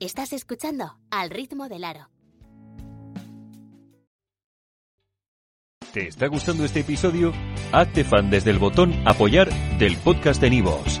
Estás escuchando Al ritmo del aro. ¿Te está gustando este episodio? Hazte fan desde el botón Apoyar del podcast de Nivos.